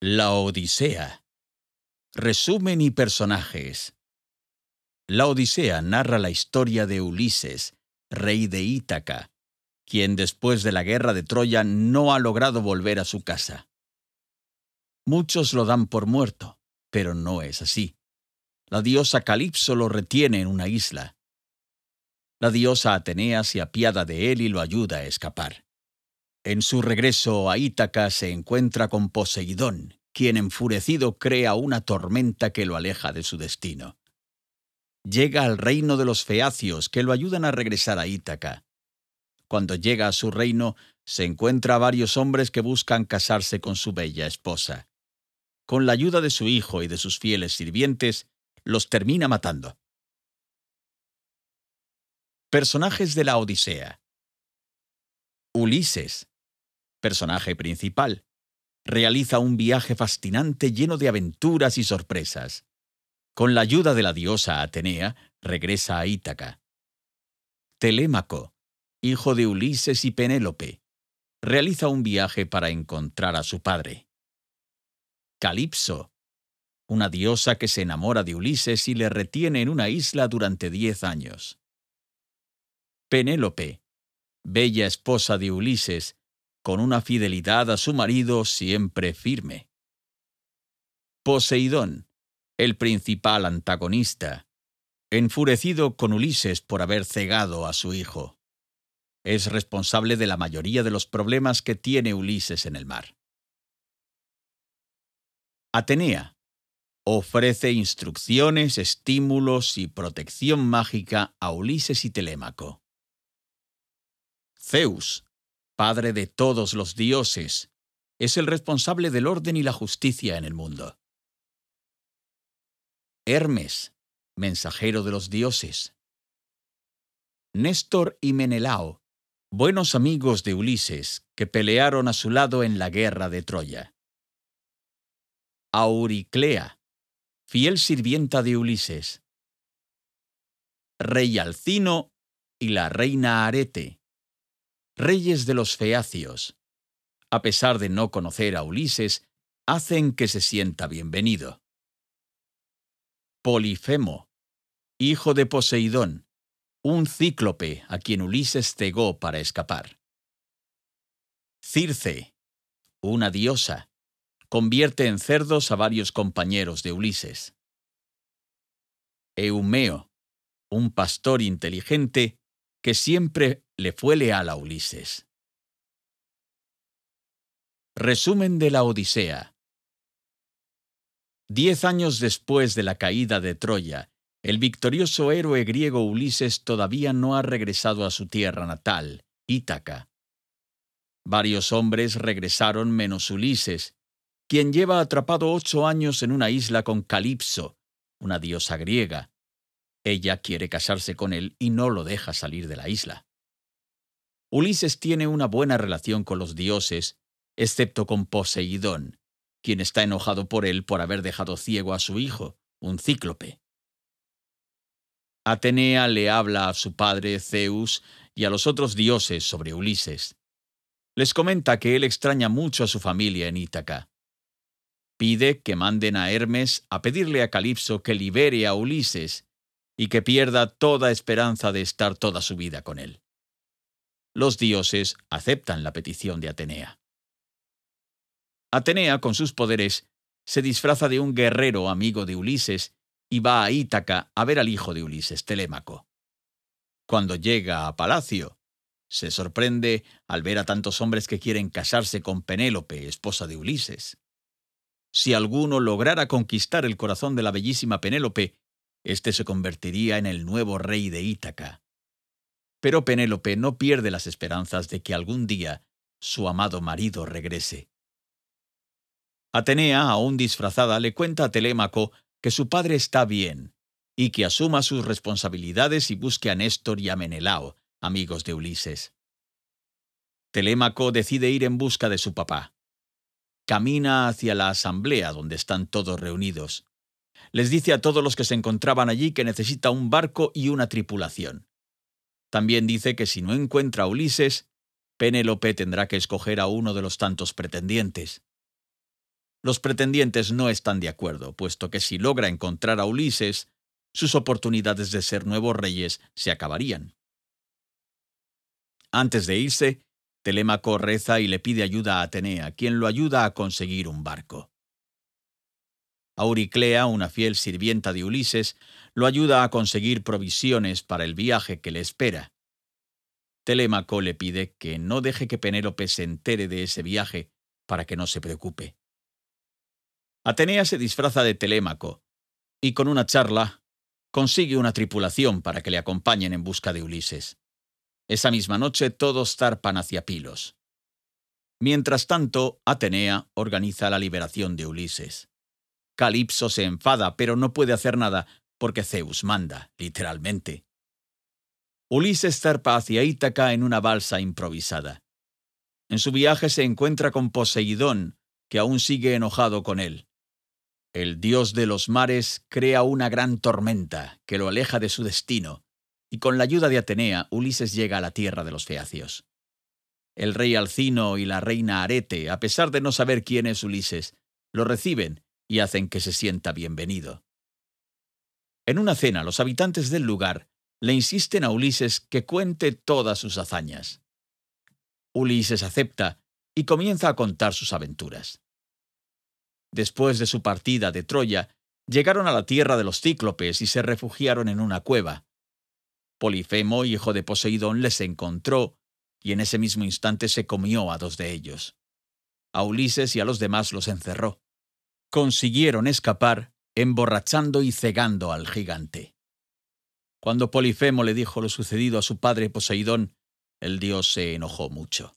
La Odisea. Resumen y personajes. La Odisea narra la historia de Ulises, rey de Ítaca, quien después de la guerra de Troya no ha logrado volver a su casa. Muchos lo dan por muerto, pero no es así. La diosa Calipso lo retiene en una isla. La diosa Atenea se apiada de él y lo ayuda a escapar. En su regreso a Ítaca se encuentra con Poseidón, quien enfurecido crea una tormenta que lo aleja de su destino. Llega al reino de los feacios, que lo ayudan a regresar a Ítaca. Cuando llega a su reino, se encuentra a varios hombres que buscan casarse con su bella esposa. Con la ayuda de su hijo y de sus fieles sirvientes, los termina matando. Personajes de la Odisea. Ulises, personaje principal, realiza un viaje fascinante lleno de aventuras y sorpresas. Con la ayuda de la diosa Atenea, regresa a Ítaca. Telémaco, hijo de Ulises y Penélope, realiza un viaje para encontrar a su padre. Calipso, una diosa que se enamora de Ulises y le retiene en una isla durante diez años. Penélope, bella esposa de Ulises, con una fidelidad a su marido siempre firme. Poseidón, el principal antagonista, enfurecido con Ulises por haber cegado a su hijo. Es responsable de la mayoría de los problemas que tiene Ulises en el mar. Atenea ofrece instrucciones, estímulos y protección mágica a Ulises y Telémaco. Zeus, padre de todos los dioses, es el responsable del orden y la justicia en el mundo. Hermes, mensajero de los dioses. Néstor y Menelao, buenos amigos de Ulises, que pelearon a su lado en la guerra de Troya. Auriclea, fiel sirvienta de Ulises. Rey Alcino y la reina Arete, reyes de los feacios, a pesar de no conocer a Ulises, hacen que se sienta bienvenido. Polifemo, hijo de Poseidón, un cíclope a quien Ulises cegó para escapar. Circe, una diosa, convierte en cerdos a varios compañeros de Ulises. Eumeo, un pastor inteligente que siempre le fue leal a Ulises. Resumen de la Odisea. Diez años después de la caída de Troya, el victorioso héroe griego Ulises todavía no ha regresado a su tierra natal, Ítaca. Varios hombres regresaron menos Ulises, quien lleva atrapado ocho años en una isla con Calipso, una diosa griega. Ella quiere casarse con él y no lo deja salir de la isla. Ulises tiene una buena relación con los dioses, excepto con Poseidón, quien está enojado por él por haber dejado ciego a su hijo, un cíclope. Atenea le habla a su padre Zeus y a los otros dioses sobre Ulises. Les comenta que él extraña mucho a su familia en Ítaca. Pide que manden a Hermes a pedirle a Calipso que libere a Ulises y que pierda toda esperanza de estar toda su vida con él los dioses aceptan la petición de Atenea. Atenea, con sus poderes, se disfraza de un guerrero amigo de Ulises y va a Ítaca a ver al hijo de Ulises, Telémaco. Cuando llega a palacio, se sorprende al ver a tantos hombres que quieren casarse con Penélope, esposa de Ulises. Si alguno lograra conquistar el corazón de la bellísima Penélope, éste se convertiría en el nuevo rey de Ítaca. Pero Penélope no pierde las esperanzas de que algún día su amado marido regrese. Atenea, aún disfrazada, le cuenta a Telémaco que su padre está bien y que asuma sus responsabilidades y busque a Néstor y a Menelao, amigos de Ulises. Telémaco decide ir en busca de su papá. Camina hacia la asamblea donde están todos reunidos. Les dice a todos los que se encontraban allí que necesita un barco y una tripulación. También dice que si no encuentra a Ulises, Penélope tendrá que escoger a uno de los tantos pretendientes. Los pretendientes no están de acuerdo, puesto que si logra encontrar a Ulises, sus oportunidades de ser nuevos reyes se acabarían. Antes de irse, Telémaco reza y le pide ayuda a Atenea, quien lo ayuda a conseguir un barco. Auriclea, una fiel sirvienta de Ulises, lo ayuda a conseguir provisiones para el viaje que le espera. Telémaco le pide que no deje que Penélope se entere de ese viaje para que no se preocupe. Atenea se disfraza de Telémaco y con una charla consigue una tripulación para que le acompañen en busca de Ulises. Esa misma noche todos zarpan hacia Pilos. Mientras tanto, Atenea organiza la liberación de Ulises. Calipso se enfada, pero no puede hacer nada porque Zeus manda, literalmente. Ulises zarpa hacia Ítaca en una balsa improvisada. En su viaje se encuentra con Poseidón, que aún sigue enojado con él. El dios de los mares crea una gran tormenta que lo aleja de su destino, y con la ayuda de Atenea, Ulises llega a la tierra de los feacios. El rey Alcino y la reina Arete, a pesar de no saber quién es Ulises, lo reciben y hacen que se sienta bienvenido. En una cena, los habitantes del lugar le insisten a Ulises que cuente todas sus hazañas. Ulises acepta y comienza a contar sus aventuras. Después de su partida de Troya, llegaron a la tierra de los cíclopes y se refugiaron en una cueva. Polifemo, hijo de Poseidón, les encontró y en ese mismo instante se comió a dos de ellos. A Ulises y a los demás los encerró consiguieron escapar emborrachando y cegando al gigante. Cuando Polifemo le dijo lo sucedido a su padre Poseidón, el dios se enojó mucho.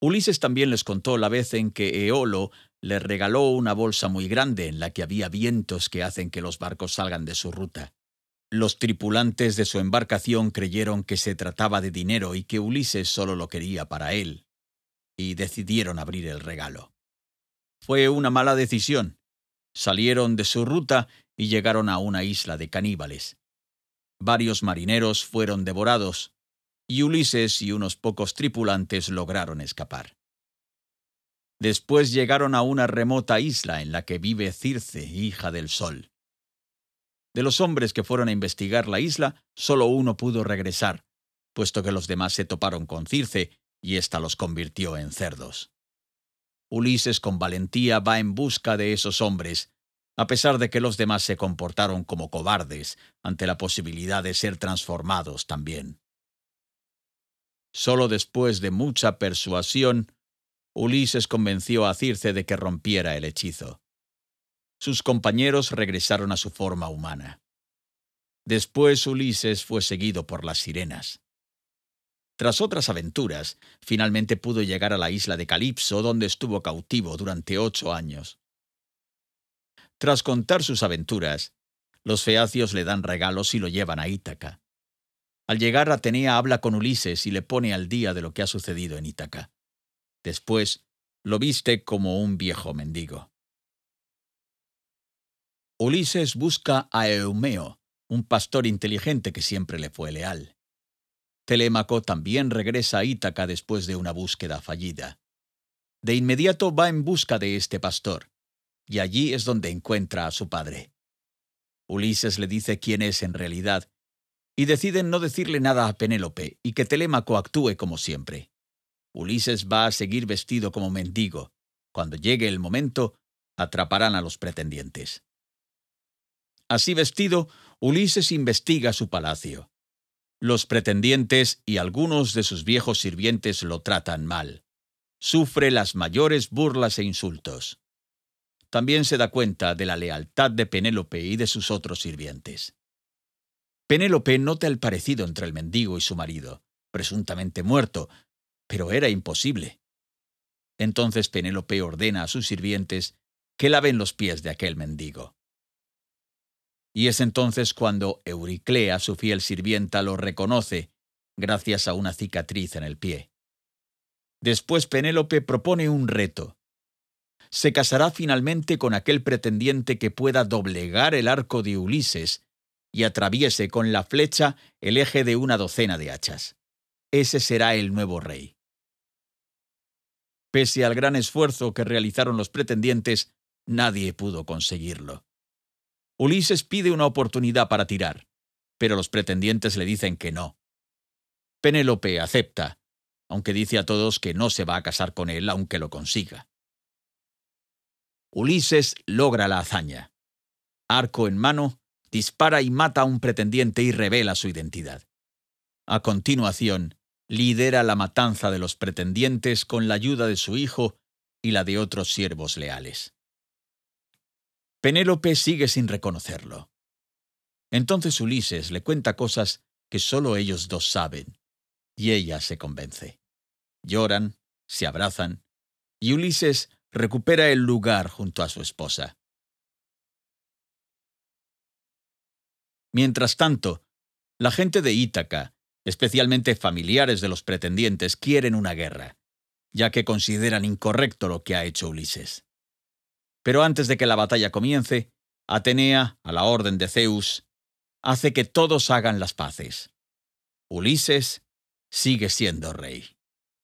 Ulises también les contó la vez en que Eolo le regaló una bolsa muy grande en la que había vientos que hacen que los barcos salgan de su ruta. Los tripulantes de su embarcación creyeron que se trataba de dinero y que Ulises solo lo quería para él, y decidieron abrir el regalo. Fue una mala decisión. Salieron de su ruta y llegaron a una isla de caníbales. Varios marineros fueron devorados, y Ulises y unos pocos tripulantes lograron escapar. Después llegaron a una remota isla en la que vive Circe, hija del Sol. De los hombres que fueron a investigar la isla, solo uno pudo regresar, puesto que los demás se toparon con Circe y ésta los convirtió en cerdos. Ulises con valentía va en busca de esos hombres, a pesar de que los demás se comportaron como cobardes ante la posibilidad de ser transformados también. Solo después de mucha persuasión, Ulises convenció a Circe de que rompiera el hechizo. Sus compañeros regresaron a su forma humana. Después Ulises fue seguido por las sirenas. Tras otras aventuras, finalmente pudo llegar a la isla de Calipso, donde estuvo cautivo durante ocho años. Tras contar sus aventuras, los feacios le dan regalos y lo llevan a Ítaca. Al llegar, Atenea habla con Ulises y le pone al día de lo que ha sucedido en Ítaca. Después, lo viste como un viejo mendigo. Ulises busca a Eumeo, un pastor inteligente que siempre le fue leal. Telémaco también regresa a Ítaca después de una búsqueda fallida. De inmediato va en busca de este pastor, y allí es donde encuentra a su padre. Ulises le dice quién es en realidad, y deciden no decirle nada a Penélope y que Telémaco actúe como siempre. Ulises va a seguir vestido como mendigo. Cuando llegue el momento, atraparán a los pretendientes. Así vestido, Ulises investiga su palacio. Los pretendientes y algunos de sus viejos sirvientes lo tratan mal. Sufre las mayores burlas e insultos. También se da cuenta de la lealtad de Penélope y de sus otros sirvientes. Penélope nota el parecido entre el mendigo y su marido, presuntamente muerto, pero era imposible. Entonces Penélope ordena a sus sirvientes que laven los pies de aquel mendigo. Y es entonces cuando Euriclea, su fiel sirvienta, lo reconoce, gracias a una cicatriz en el pie. Después Penélope propone un reto. Se casará finalmente con aquel pretendiente que pueda doblegar el arco de Ulises y atraviese con la flecha el eje de una docena de hachas. Ese será el nuevo rey. Pese al gran esfuerzo que realizaron los pretendientes, nadie pudo conseguirlo. Ulises pide una oportunidad para tirar, pero los pretendientes le dicen que no. Penélope acepta, aunque dice a todos que no se va a casar con él aunque lo consiga. Ulises logra la hazaña. Arco en mano, dispara y mata a un pretendiente y revela su identidad. A continuación, lidera la matanza de los pretendientes con la ayuda de su hijo y la de otros siervos leales. Penélope sigue sin reconocerlo. Entonces Ulises le cuenta cosas que solo ellos dos saben, y ella se convence. Lloran, se abrazan, y Ulises recupera el lugar junto a su esposa. Mientras tanto, la gente de Ítaca, especialmente familiares de los pretendientes, quieren una guerra, ya que consideran incorrecto lo que ha hecho Ulises. Pero antes de que la batalla comience, Atenea, a la orden de Zeus, hace que todos hagan las paces. Ulises sigue siendo rey.